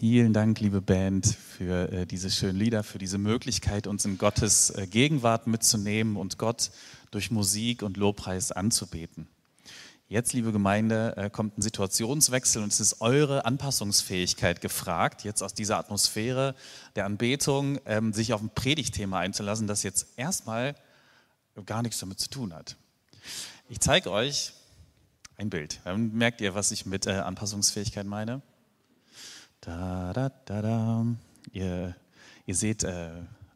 Vielen Dank, liebe Band, für äh, diese schönen Lieder, für diese Möglichkeit, uns in Gottes äh, Gegenwart mitzunehmen und Gott durch Musik und Lobpreis anzubeten. Jetzt, liebe Gemeinde, äh, kommt ein Situationswechsel und es ist eure Anpassungsfähigkeit gefragt, jetzt aus dieser Atmosphäre der Anbetung ähm, sich auf ein Predigtthema einzulassen, das jetzt erstmal gar nichts damit zu tun hat. Ich zeige euch ein Bild. Dann merkt ihr, was ich mit Anpassungsfähigkeit meine. Da, da, da, da. Ihr, ihr seht äh,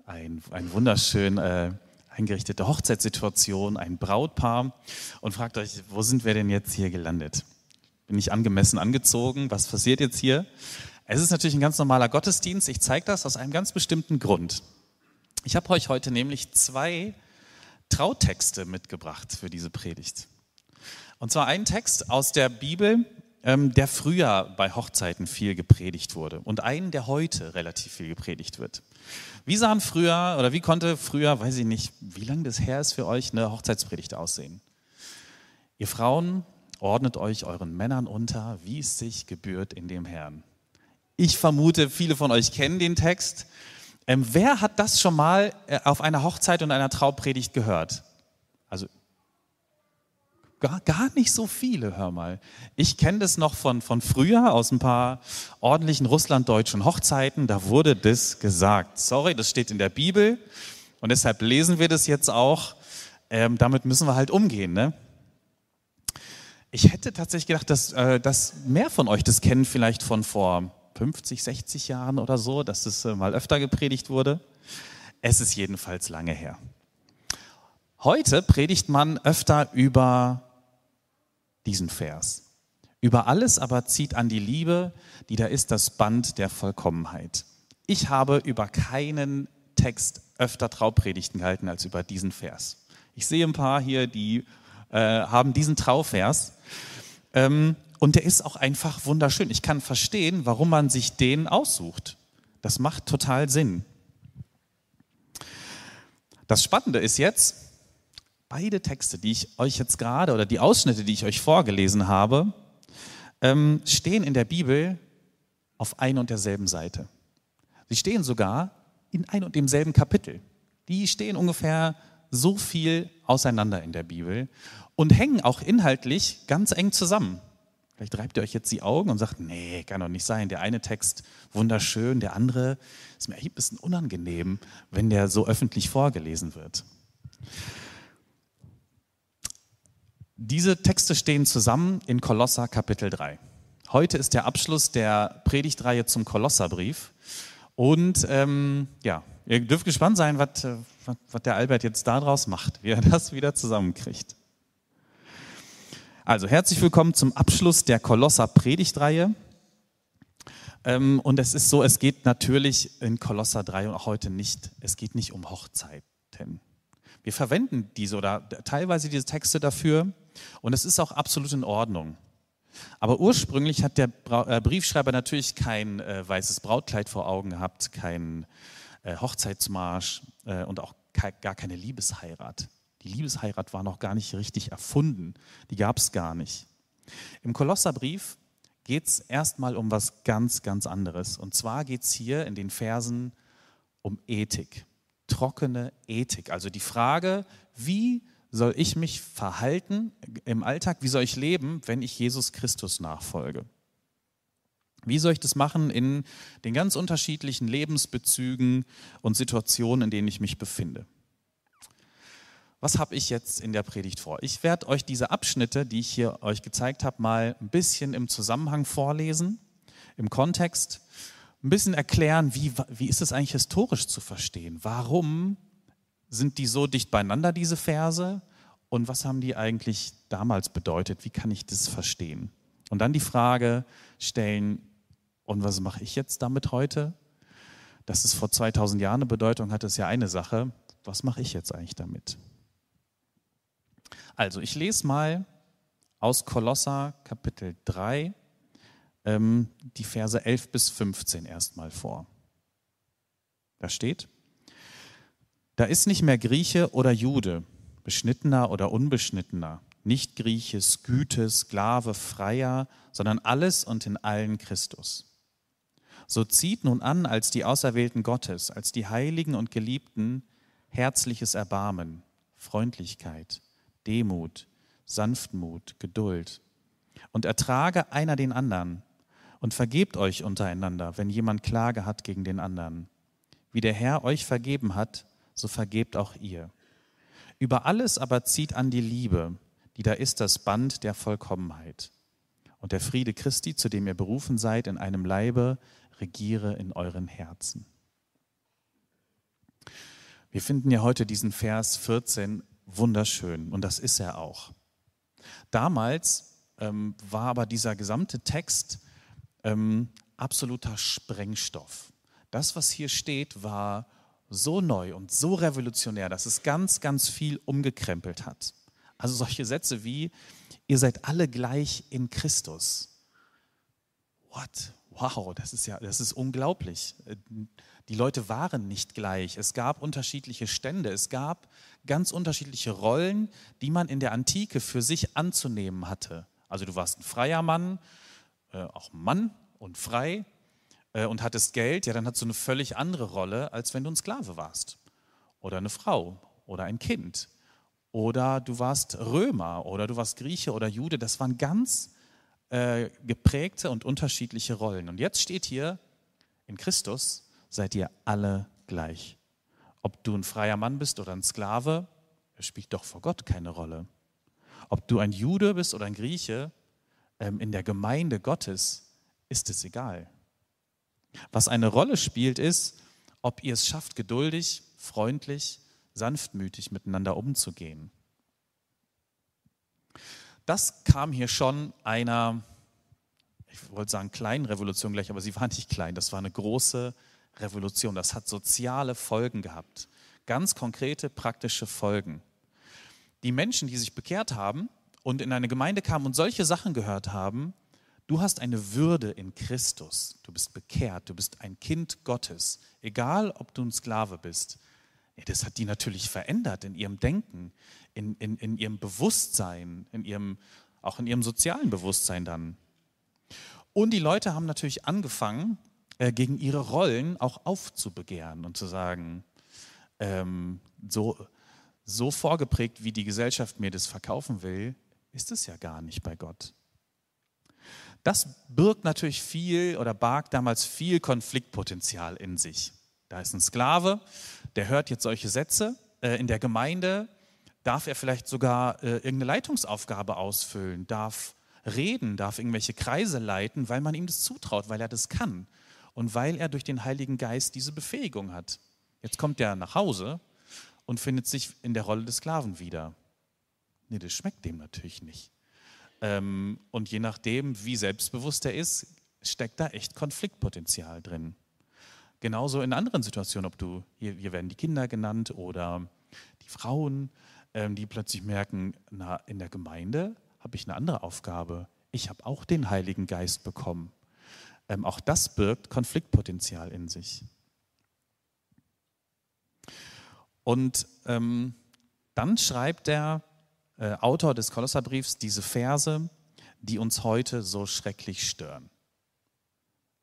ein, ein wunderschön äh, eingerichtete Hochzeitssituation, ein Brautpaar und fragt euch, wo sind wir denn jetzt hier gelandet? Bin ich angemessen angezogen? Was passiert jetzt hier? Es ist natürlich ein ganz normaler Gottesdienst. Ich zeige das aus einem ganz bestimmten Grund. Ich habe euch heute nämlich zwei Trautexte mitgebracht für diese Predigt. Und zwar einen Text aus der Bibel, der früher bei Hochzeiten viel gepredigt wurde und einen, der heute relativ viel gepredigt wird. Wie sahen früher oder wie konnte früher, weiß ich nicht, wie lange das her ist für euch, eine Hochzeitspredigt aussehen? Ihr Frauen, ordnet euch euren Männern unter, wie es sich gebührt in dem Herrn. Ich vermute, viele von euch kennen den Text. Ähm, wer hat das schon mal äh, auf einer Hochzeit und einer Traupredigt gehört? Gar, gar nicht so viele, hör mal. Ich kenne das noch von, von früher aus ein paar ordentlichen russlanddeutschen Hochzeiten. Da wurde das gesagt. Sorry, das steht in der Bibel und deshalb lesen wir das jetzt auch. Ähm, damit müssen wir halt umgehen. Ne? Ich hätte tatsächlich gedacht, dass, äh, dass mehr von euch das kennen, vielleicht von vor 50, 60 Jahren oder so, dass das äh, mal öfter gepredigt wurde. Es ist jedenfalls lange her. Heute predigt man öfter über diesen Vers. Über alles aber zieht an die Liebe, die da ist das Band der Vollkommenheit. Ich habe über keinen Text öfter Traupredigten gehalten als über diesen Vers. Ich sehe ein paar hier, die äh, haben diesen Trauvers. Ähm, und der ist auch einfach wunderschön. Ich kann verstehen, warum man sich den aussucht. Das macht total Sinn. Das Spannende ist jetzt, beide Texte, die ich euch jetzt gerade oder die Ausschnitte, die ich euch vorgelesen habe, ähm, stehen in der Bibel auf ein und derselben Seite. Sie stehen sogar in ein und demselben Kapitel. Die stehen ungefähr so viel auseinander in der Bibel und hängen auch inhaltlich ganz eng zusammen. Vielleicht reibt ihr euch jetzt die Augen und sagt, nee, kann doch nicht sein. Der eine Text wunderschön, der andere ist mir ein bisschen unangenehm, wenn der so öffentlich vorgelesen wird. Diese Texte stehen zusammen in Kolosser Kapitel 3. Heute ist der Abschluss der Predigtreihe zum Kolosserbrief. Und ähm, ja, ihr dürft gespannt sein, was, was der Albert jetzt daraus macht, wie er das wieder zusammenkriegt. Also herzlich willkommen zum Abschluss der Kolosser Predigtreihe. Ähm, und es ist so, es geht natürlich in Kolosser 3 und auch heute nicht, es geht nicht um Hochzeiten. Wir verwenden diese oder teilweise diese Texte dafür und es ist auch absolut in Ordnung. Aber ursprünglich hat der äh, Briefschreiber natürlich kein äh, weißes Brautkleid vor Augen gehabt, kein äh, Hochzeitsmarsch äh, und auch ke gar keine Liebesheirat. Die Liebesheirat war noch gar nicht richtig erfunden, die gab es gar nicht. Im Kolosserbrief geht es erstmal um was ganz, ganz anderes. Und zwar geht es hier in den Versen um Ethik trockene Ethik. Also die Frage, wie soll ich mich verhalten im Alltag, wie soll ich leben, wenn ich Jesus Christus nachfolge? Wie soll ich das machen in den ganz unterschiedlichen Lebensbezügen und Situationen, in denen ich mich befinde? Was habe ich jetzt in der Predigt vor? Ich werde euch diese Abschnitte, die ich hier euch gezeigt habe, mal ein bisschen im Zusammenhang vorlesen, im Kontext ein bisschen erklären, wie, wie ist es eigentlich historisch zu verstehen? Warum sind die so dicht beieinander, diese Verse? Und was haben die eigentlich damals bedeutet? Wie kann ich das verstehen? Und dann die Frage stellen, und was mache ich jetzt damit heute? Dass es vor 2000 Jahren eine Bedeutung hat, ist ja eine Sache. Was mache ich jetzt eigentlich damit? Also, ich lese mal aus Kolosser Kapitel 3, ähm, die Verse 11 bis 15 erstmal vor. Da steht, da ist nicht mehr Grieche oder Jude, beschnittener oder unbeschnittener, nicht Grieche, Güte, Sklave, Freier, sondern alles und in allen Christus. So zieht nun an als die Auserwählten Gottes, als die Heiligen und Geliebten, herzliches Erbarmen, Freundlichkeit, Demut, Sanftmut, Geduld. Und ertrage einer den anderen und vergebt euch untereinander, wenn jemand Klage hat gegen den anderen. Wie der Herr euch vergeben hat, so vergebt auch ihr. Über alles aber zieht an die Liebe, die da ist das Band der Vollkommenheit. Und der Friede Christi, zu dem ihr berufen seid, in einem Leibe, regiere in euren Herzen. Wir finden ja heute diesen Vers 14 wunderschön und das ist er auch. Damals ähm, war aber dieser gesamte Text ähm, absoluter Sprengstoff. Das, was hier steht, war so neu und so revolutionär, dass es ganz, ganz viel umgekrempelt hat. Also solche Sätze wie, ihr seid alle gleich in Christus. What? Wow, das ist ja, das ist unglaublich. Die Leute waren nicht gleich. Es gab unterschiedliche Stände. Es gab ganz unterschiedliche Rollen, die man in der Antike für sich anzunehmen hatte. Also du warst ein freier Mann, äh, auch Mann und frei und hattest Geld, ja, dann hattest du eine völlig andere Rolle, als wenn du ein Sklave warst. Oder eine Frau oder ein Kind. Oder du warst Römer oder du warst Grieche oder Jude. Das waren ganz äh, geprägte und unterschiedliche Rollen. Und jetzt steht hier, in Christus seid ihr alle gleich. Ob du ein freier Mann bist oder ein Sklave, das spielt doch vor Gott keine Rolle. Ob du ein Jude bist oder ein Grieche, ähm, in der Gemeinde Gottes ist es egal. Was eine Rolle spielt, ist, ob ihr es schafft, geduldig, freundlich, sanftmütig miteinander umzugehen. Das kam hier schon einer, ich wollte sagen kleinen Revolution gleich, aber sie war nicht klein, das war eine große Revolution. Das hat soziale Folgen gehabt, ganz konkrete, praktische Folgen. Die Menschen, die sich bekehrt haben und in eine Gemeinde kamen und solche Sachen gehört haben, Du hast eine Würde in Christus. Du bist bekehrt. Du bist ein Kind Gottes. Egal, ob du ein Sklave bist. Ja, das hat die natürlich verändert in ihrem Denken, in, in, in ihrem Bewusstsein, in ihrem, auch in ihrem sozialen Bewusstsein dann. Und die Leute haben natürlich angefangen, äh, gegen ihre Rollen auch aufzubegehren und zu sagen, ähm, so, so vorgeprägt, wie die Gesellschaft mir das verkaufen will, ist es ja gar nicht bei Gott. Das birgt natürlich viel oder barg damals viel Konfliktpotenzial in sich. Da ist ein Sklave, der hört jetzt solche Sätze. Äh, in der Gemeinde darf er vielleicht sogar äh, irgendeine Leitungsaufgabe ausfüllen, darf reden, darf irgendwelche Kreise leiten, weil man ihm das zutraut, weil er das kann und weil er durch den Heiligen Geist diese Befähigung hat. Jetzt kommt er nach Hause und findet sich in der Rolle des Sklaven wieder. Nee, das schmeckt dem natürlich nicht. Ähm, und je nachdem, wie selbstbewusst er ist, steckt da echt Konfliktpotenzial drin. Genauso in anderen Situationen, ob du, hier, hier werden die Kinder genannt oder die Frauen, ähm, die plötzlich merken, na, in der Gemeinde habe ich eine andere Aufgabe. Ich habe auch den Heiligen Geist bekommen. Ähm, auch das birgt Konfliktpotenzial in sich. Und ähm, dann schreibt er äh, Autor des Kolosserbriefs diese Verse, die uns heute so schrecklich stören.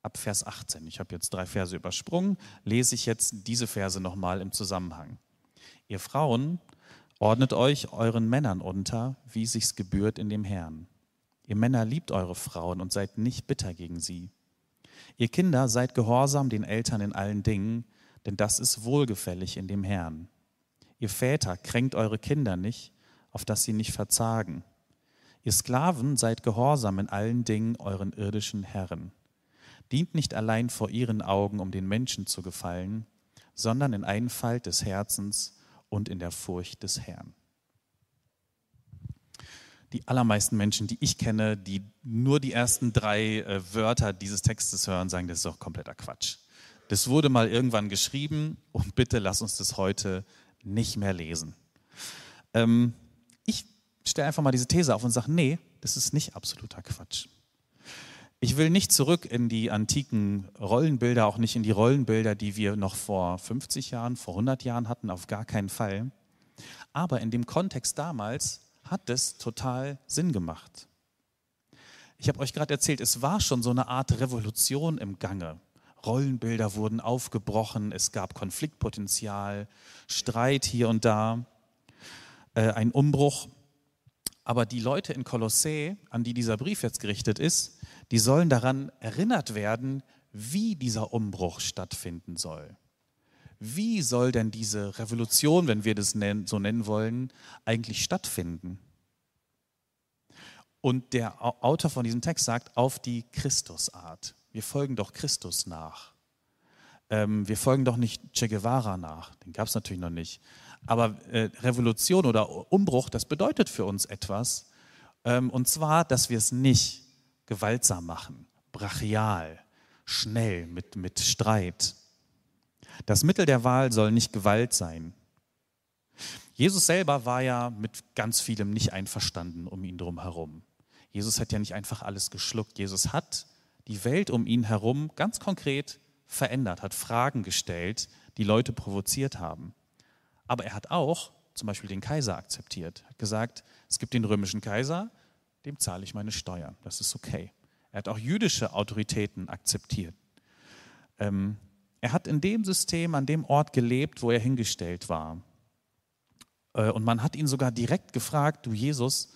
Ab Vers 18. Ich habe jetzt drei Verse übersprungen, lese ich jetzt diese Verse nochmal im Zusammenhang. Ihr Frauen, ordnet euch euren Männern unter, wie sich's gebührt in dem Herrn. Ihr Männer liebt eure Frauen und seid nicht bitter gegen sie. Ihr Kinder seid gehorsam den Eltern in allen Dingen, denn das ist wohlgefällig in dem Herrn. Ihr Väter kränkt eure Kinder nicht, auf dass sie nicht verzagen. Ihr Sklaven seid gehorsam in allen Dingen euren irdischen Herren. Dient nicht allein vor ihren Augen, um den Menschen zu gefallen, sondern in Einfalt des Herzens und in der Furcht des Herrn. Die allermeisten Menschen, die ich kenne, die nur die ersten drei äh, Wörter dieses Textes hören, sagen, das ist doch kompletter Quatsch. Das wurde mal irgendwann geschrieben und bitte lass uns das heute nicht mehr lesen. Ähm, stelle einfach mal diese These auf und sage, nee, das ist nicht absoluter Quatsch. Ich will nicht zurück in die antiken Rollenbilder, auch nicht in die Rollenbilder, die wir noch vor 50 Jahren, vor 100 Jahren hatten, auf gar keinen Fall. Aber in dem Kontext damals hat es total Sinn gemacht. Ich habe euch gerade erzählt, es war schon so eine Art Revolution im Gange. Rollenbilder wurden aufgebrochen, es gab Konfliktpotenzial, Streit hier und da, äh, ein Umbruch. Aber die Leute in Kolossä, an die dieser Brief jetzt gerichtet ist, die sollen daran erinnert werden, wie dieser Umbruch stattfinden soll. Wie soll denn diese Revolution, wenn wir das so nennen wollen, eigentlich stattfinden? Und der Autor von diesem Text sagt, auf die Christusart. Wir folgen doch Christus nach. Ähm, wir folgen doch nicht Che Guevara nach. Den gab es natürlich noch nicht. Aber äh, Revolution oder Umbruch, das bedeutet für uns etwas. Ähm, und zwar, dass wir es nicht gewaltsam machen, brachial, schnell, mit, mit Streit. Das Mittel der Wahl soll nicht Gewalt sein. Jesus selber war ja mit ganz vielem nicht einverstanden um ihn drum herum. Jesus hat ja nicht einfach alles geschluckt. Jesus hat die Welt um ihn herum ganz konkret verändert, hat Fragen gestellt, die Leute provoziert haben. Aber er hat auch zum Beispiel den Kaiser akzeptiert, hat gesagt, es gibt den römischen Kaiser, dem zahle ich meine Steuern, das ist okay. Er hat auch jüdische Autoritäten akzeptiert. Ähm, er hat in dem System, an dem Ort gelebt, wo er hingestellt war. Äh, und man hat ihn sogar direkt gefragt, du Jesus,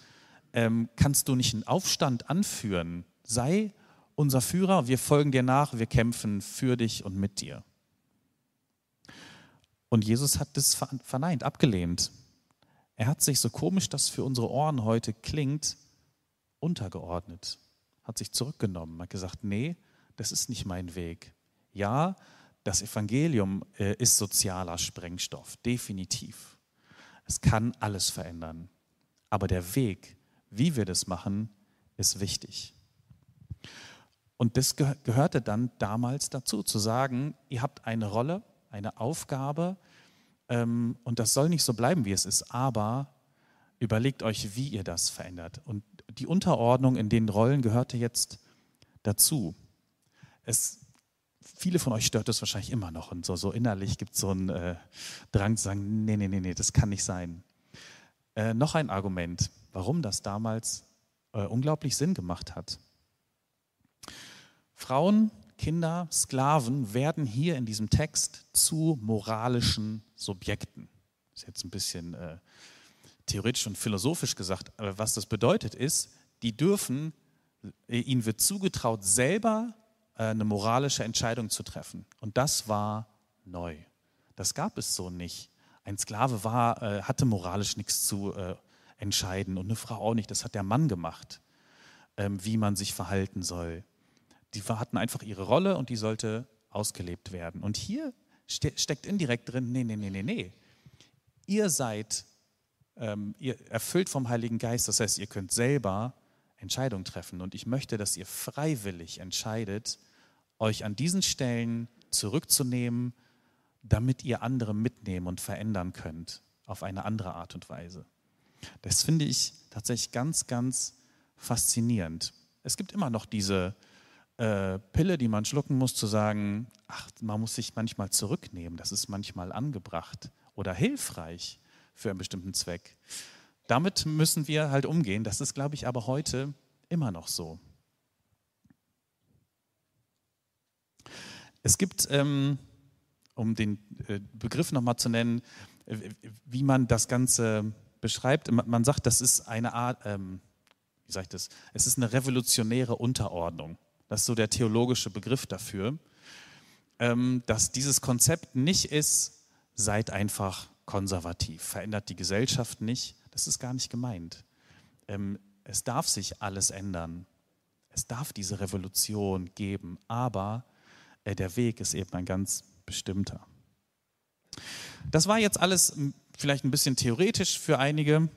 ähm, kannst du nicht einen Aufstand anführen? Sei unser Führer, wir folgen dir nach, wir kämpfen für dich und mit dir. Und Jesus hat das verneint, abgelehnt. Er hat sich, so komisch das für unsere Ohren heute klingt, untergeordnet, hat sich zurückgenommen, hat gesagt, nee, das ist nicht mein Weg. Ja, das Evangelium äh, ist sozialer Sprengstoff, definitiv. Es kann alles verändern. Aber der Weg, wie wir das machen, ist wichtig. Und das gehörte dann damals dazu, zu sagen, ihr habt eine Rolle, eine Aufgabe ähm, und das soll nicht so bleiben, wie es ist, aber überlegt euch, wie ihr das verändert. Und die Unterordnung in den Rollen gehörte jetzt dazu. Es, viele von euch stört es wahrscheinlich immer noch und so, so innerlich gibt es so einen äh, Drang zu sagen, nee, nee, nee, nee, das kann nicht sein. Äh, noch ein Argument, warum das damals äh, unglaublich Sinn gemacht hat. Frauen, Kinder, Sklaven werden hier in diesem Text zu moralischen Subjekten. Das ist jetzt ein bisschen äh, theoretisch und philosophisch gesagt, aber was das bedeutet ist, die dürfen, äh, ihnen wird zugetraut, selber äh, eine moralische Entscheidung zu treffen. Und das war neu. Das gab es so nicht ein Sklave war, äh, hatte moralisch nichts zu äh, entscheiden und eine Frau auch nicht. Das hat der Mann gemacht, ähm, wie man sich verhalten soll. Die hatten einfach ihre Rolle und die sollte ausgelebt werden. Und hier ste steckt indirekt drin, nee, nee, nee, nee, nee. Ihr seid ähm, ihr erfüllt vom Heiligen Geist, das heißt, ihr könnt selber Entscheidungen treffen. Und ich möchte, dass ihr freiwillig entscheidet, euch an diesen Stellen zurückzunehmen, damit ihr andere mitnehmen und verändern könnt auf eine andere Art und Weise. Das finde ich tatsächlich ganz, ganz faszinierend. Es gibt immer noch diese äh, Pille, die man schlucken muss, zu sagen, ach, man muss sich manchmal zurücknehmen, das ist manchmal angebracht oder hilfreich für einen bestimmten Zweck. Damit müssen wir halt umgehen. Das ist, glaube ich, aber heute immer noch so. Es gibt ähm, um den äh, Begriff nochmal zu nennen, wie man das Ganze beschreibt. Man sagt, das ist eine Art, ähm, wie sage ich das, es ist eine revolutionäre Unterordnung. Das ist so der theologische Begriff dafür, ähm, dass dieses Konzept nicht ist, seid einfach konservativ, verändert die Gesellschaft nicht. Das ist gar nicht gemeint. Ähm, es darf sich alles ändern. Es darf diese Revolution geben, aber äh, der Weg ist eben ein ganz bestimmter. Das war jetzt alles vielleicht ein bisschen theoretisch für einige.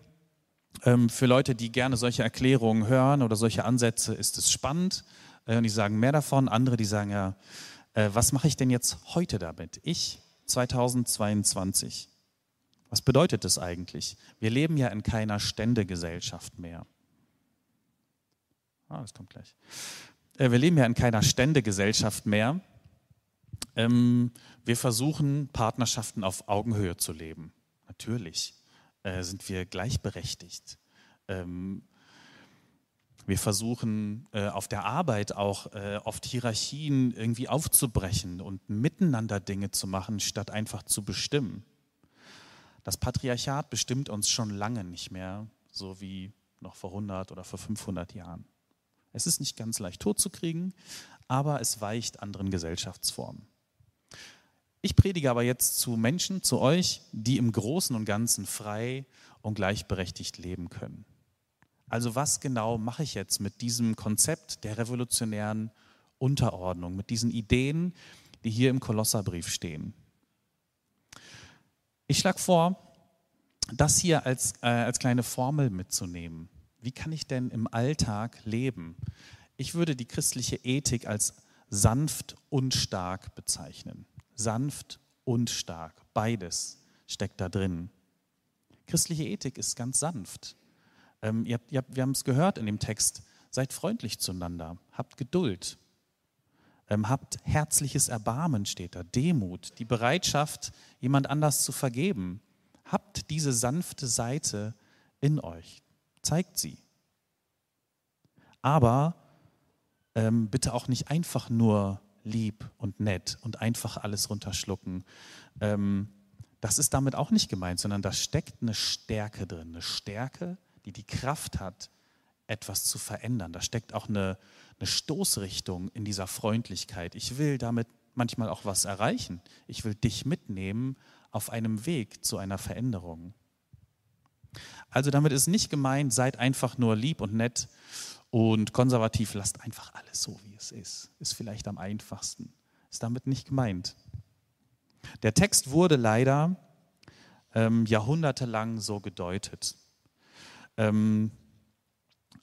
Ähm, für Leute, die gerne solche Erklärungen hören oder solche Ansätze, ist es spannend. Äh, und die sagen mehr davon. Andere, die sagen ja, äh, was mache ich denn jetzt heute damit? Ich 2022. Was bedeutet das eigentlich? Wir leben ja in keiner Ständegesellschaft mehr. Ah, das kommt gleich. Äh, wir leben ja in keiner Ständegesellschaft mehr. Ähm, wir versuchen, Partnerschaften auf Augenhöhe zu leben. Natürlich sind wir gleichberechtigt. Wir versuchen äh, auf der Arbeit auch äh, oft Hierarchien irgendwie aufzubrechen und miteinander Dinge zu machen, statt einfach zu bestimmen. Das Patriarchat bestimmt uns schon lange nicht mehr, so wie noch vor 100 oder vor 500 Jahren. Es ist nicht ganz leicht totzukriegen, aber es weicht anderen Gesellschaftsformen. Ich predige aber jetzt zu Menschen, zu euch, die im Großen und Ganzen frei und gleichberechtigt leben können. Also was genau mache ich jetzt mit diesem Konzept der revolutionären Unterordnung, mit diesen Ideen, die hier im Kolosserbrief stehen? Ich schlage vor, das hier als, äh, als kleine Formel mitzunehmen. Wie kann ich denn im Alltag leben? Ich würde die christliche Ethik als sanft und stark bezeichnen. Sanft und stark, beides steckt da drin. Christliche Ethik ist ganz sanft. Ähm, ihr habt, ihr habt, wir haben es gehört in dem Text, seid freundlich zueinander, habt Geduld, ähm, habt herzliches Erbarmen, steht da, Demut, die Bereitschaft, jemand anders zu vergeben. Habt diese sanfte Seite in euch, zeigt sie. Aber ähm, bitte auch nicht einfach nur lieb und nett und einfach alles runterschlucken. Ähm, das ist damit auch nicht gemeint, sondern da steckt eine Stärke drin, eine Stärke, die die Kraft hat, etwas zu verändern. Da steckt auch eine, eine Stoßrichtung in dieser Freundlichkeit. Ich will damit manchmal auch was erreichen. Ich will dich mitnehmen auf einem Weg zu einer Veränderung. Also damit ist nicht gemeint, seid einfach nur lieb und nett und konservativ, lasst einfach alles so, wie es ist. Ist vielleicht am einfachsten. Ist damit nicht gemeint. Der Text wurde leider ähm, jahrhundertelang so gedeutet. Ähm,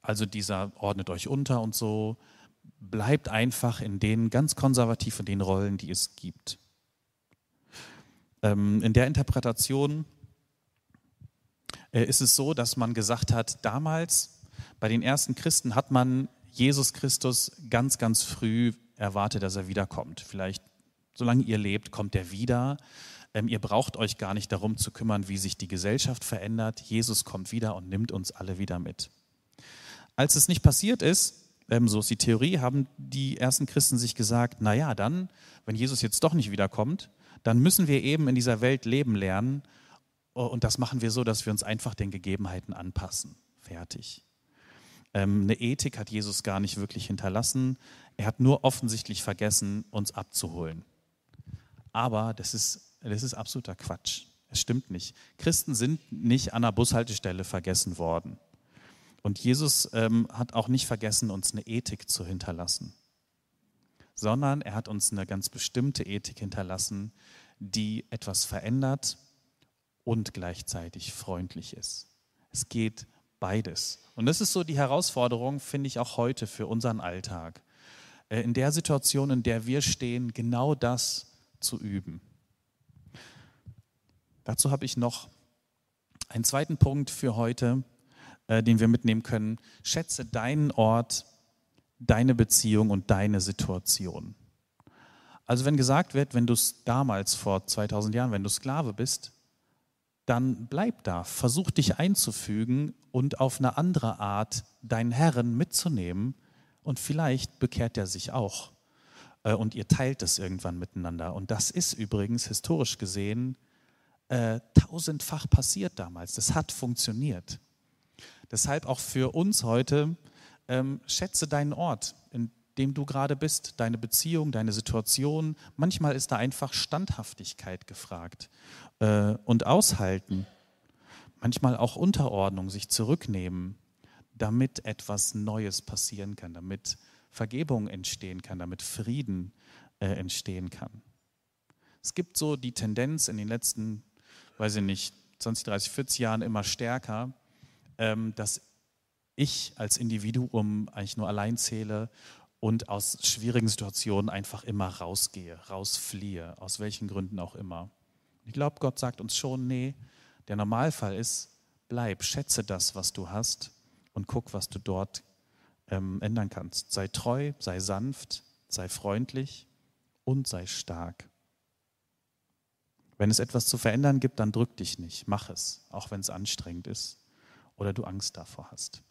also dieser ordnet euch unter und so, bleibt einfach in den ganz konservativ in den Rollen, die es gibt. Ähm, in der Interpretation äh, ist es so, dass man gesagt hat, damals bei den ersten Christen hat man Jesus Christus ganz, ganz früh erwartet, dass er wiederkommt. Vielleicht, solange ihr lebt, kommt er wieder. Ähm, ihr braucht euch gar nicht darum zu kümmern, wie sich die Gesellschaft verändert. Jesus kommt wieder und nimmt uns alle wieder mit. Als es nicht passiert ist, ähm, so ist die Theorie, haben die ersten Christen sich gesagt, naja, dann, wenn Jesus jetzt doch nicht wiederkommt, dann müssen wir eben in dieser Welt leben lernen. Oh, und das machen wir so, dass wir uns einfach den Gegebenheiten anpassen. Fertig. Ähm, eine Ethik hat Jesus gar nicht wirklich hinterlassen. Er hat nur offensichtlich vergessen, uns abzuholen. Aber das ist das ist absoluter Quatsch. Es stimmt nicht. Christen sind nicht an der Bushaltestelle vergessen worden. Und Jesus ähm, hat auch nicht vergessen, uns eine Ethik zu hinterlassen, sondern er hat uns eine ganz bestimmte Ethik hinterlassen, die etwas verändert und gleichzeitig freundlich ist. Es geht beides. Und das ist so die Herausforderung, finde ich, auch heute für unseren Alltag. Äh, in der Situation, in der wir stehen, genau das zu üben. Dazu habe ich noch einen zweiten Punkt für heute, äh, den wir mitnehmen können. Schätze deinen Ort, deine Beziehung und deine Situation. Also wenn gesagt wird, wenn du es damals vor 2000 Jahren, wenn du Sklave bist, dann bleib da, versuch dich einzufügen und auf eine andere Art deinen Herren mitzunehmen und vielleicht bekehrt er sich auch äh, und ihr teilt es irgendwann miteinander. Und das ist übrigens historisch gesehen äh, tausendfach passiert damals. Das hat funktioniert. Deshalb auch für uns heute, ähm, schätze deinen Ort, in dem du gerade bist, deine Beziehung, deine Situation. Manchmal ist da einfach Standhaftigkeit gefragt äh, und aushalten. Manchmal auch Unterordnung, sich zurücknehmen, damit etwas Neues passieren kann, damit Vergebung entstehen kann, damit Frieden äh, entstehen kann. Es gibt so die Tendenz in den letzten weiß ich nicht, 20, 30, 40 Jahren immer stärker, ähm, dass ich als Individuum eigentlich nur allein zähle und aus schwierigen Situationen einfach immer rausgehe, rausfliehe, aus welchen Gründen auch immer. Ich glaube, Gott sagt uns schon, nee, der Normalfall ist, bleib, schätze das, was du hast und guck, was du dort ähm, ändern kannst. Sei treu, sei sanft, sei freundlich und sei stark. Wenn es etwas zu verändern gibt, dann drück dich nicht, mach es, auch wenn es anstrengend ist oder du Angst davor hast.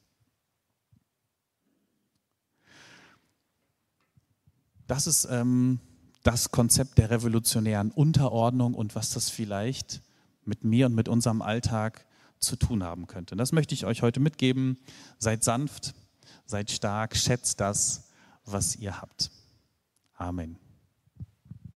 Das ist ähm, das Konzept der revolutionären Unterordnung und was das vielleicht mit mir und mit unserem Alltag zu tun haben könnte. Und das möchte ich euch heute mitgeben. Seid sanft, seid stark, schätzt das, was ihr habt. Amen.